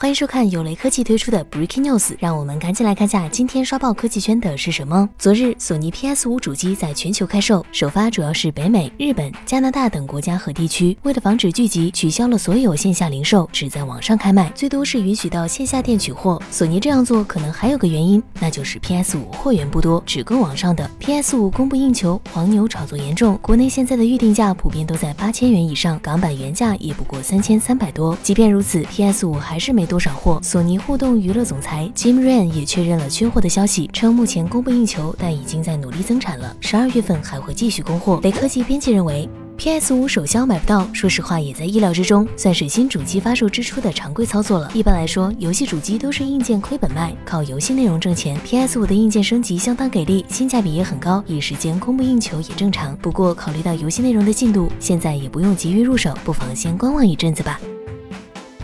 欢迎收看由雷科技推出的 Breaking News，让我们赶紧来看下今天刷爆科技圈的是什么。昨日，索尼 PS 五主机在全球开售，首发主要是北美、日本、加拿大等国家和地区。为了防止聚集，取消了所有线下零售，只在网上开卖，最多是允许到线下店取货。索尼这样做可能还有个原因，那就是 PS 五货源不多，只够网上的。PS 五供不应求，黄牛炒作严重，国内现在的预定价普遍都在八千元以上，港版原价也不过三千三百多。即便如此，PS 五还是没。多少货？索尼互动娱乐总裁 Jim Ryan 也确认了缺货的消息，称目前供不应求，但已经在努力增产了。十二月份还会继续供货。雷科技编辑认为，PS 五首销买不到，说实话也在意料之中，算是新主机发售之初的常规操作了。一般来说，游戏主机都是硬件亏本卖，靠游戏内容挣钱。PS 五的硬件升级相当给力，性价比也很高，一时间供不应求也正常。不过考虑到游戏内容的进度，现在也不用急于入手，不妨先观望一阵子吧。